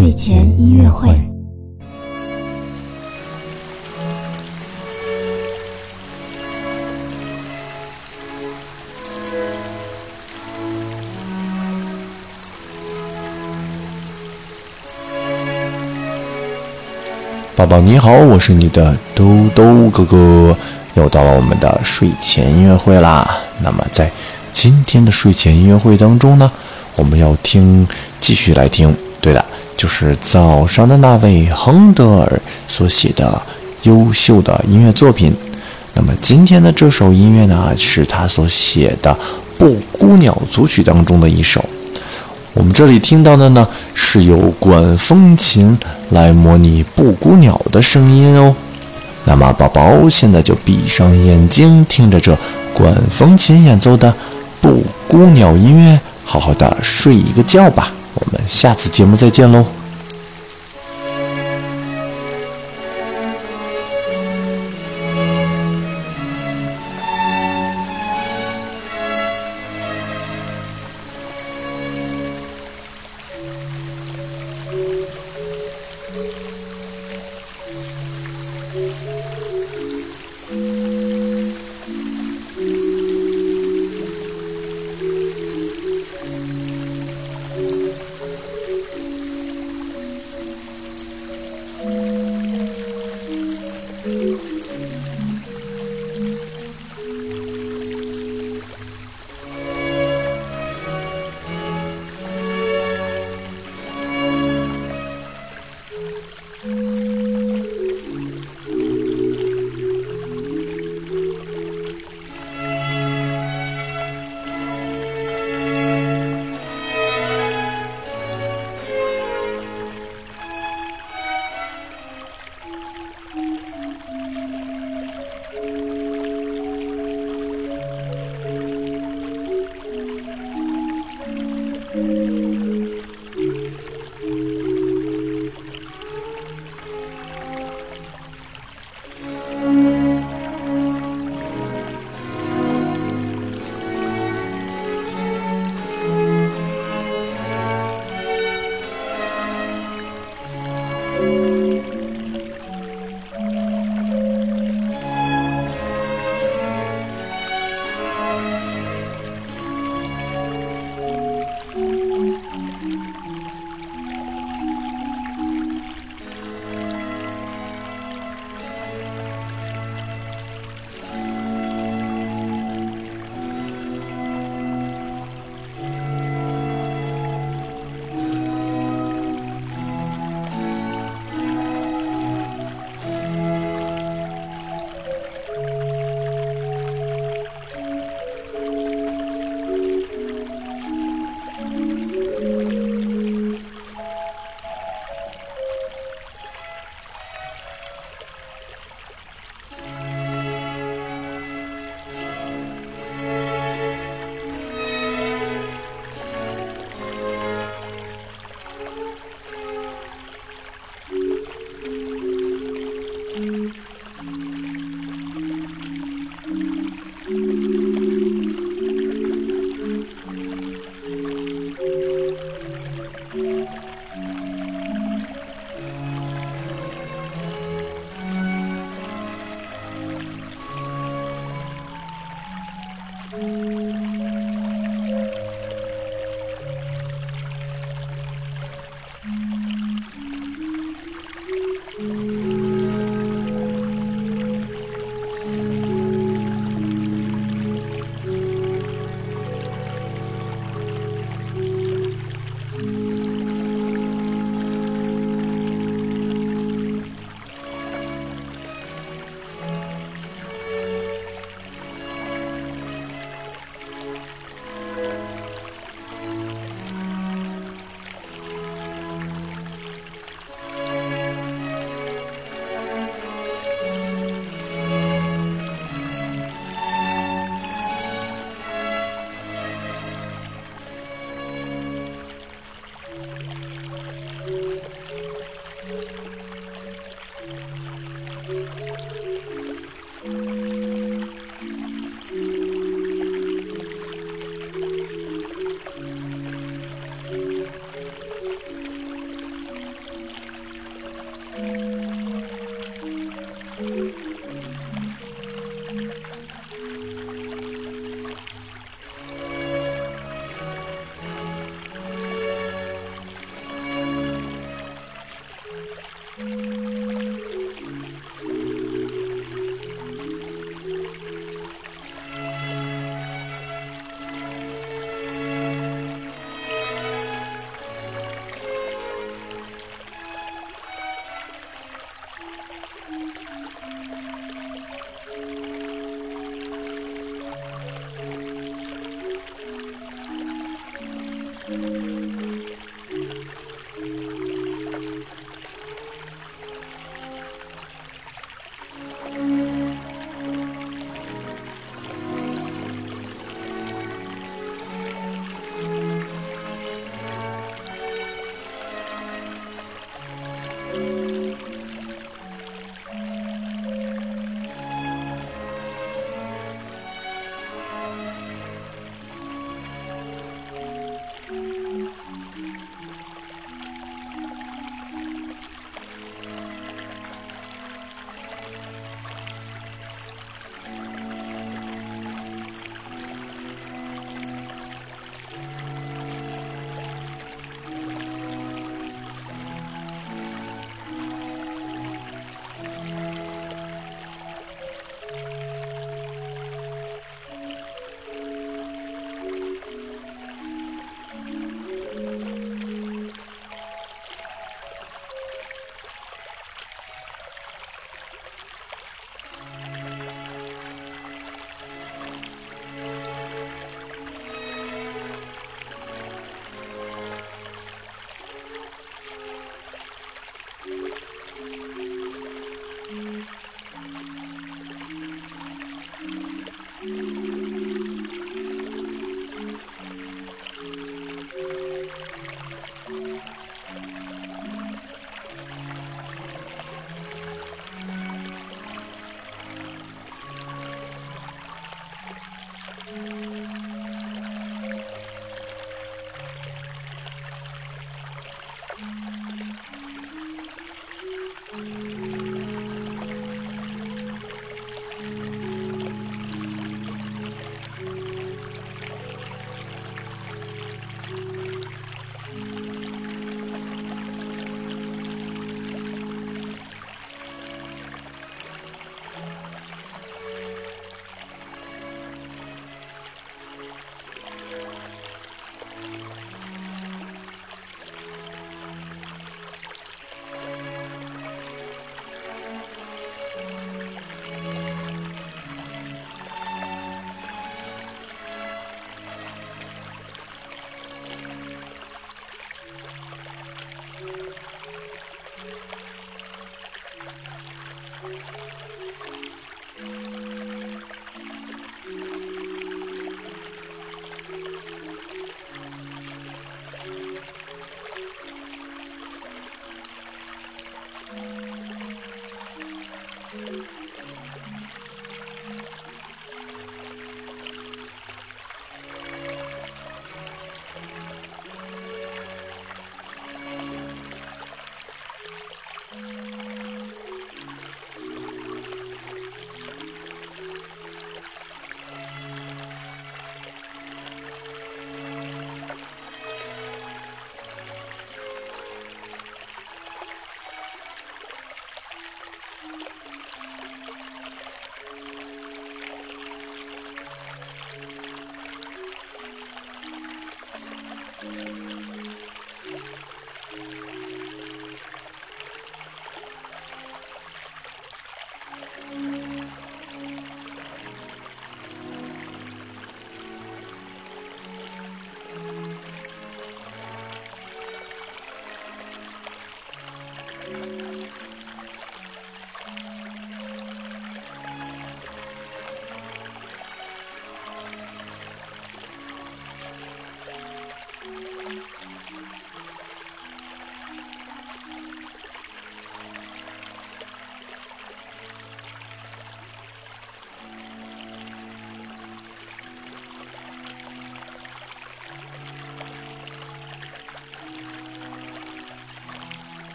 睡前音乐会。宝宝你好，我是你的兜兜哥哥，又到了我们的睡前音乐会啦。那么在今天的睡前音乐会当中呢，我们要听，继续来听，对的，就是早上的那位亨德尔所写的优秀的音乐作品。那么今天的这首音乐呢，是他所写的《布谷鸟组曲》当中的一首。我们这里听到的呢，是由管风琴来模拟布谷鸟的声音哦。那么，宝宝现在就闭上眼睛，听着这管风琴演奏的布谷鸟音乐，好好的睡一个觉吧。我们下次节目再见喽。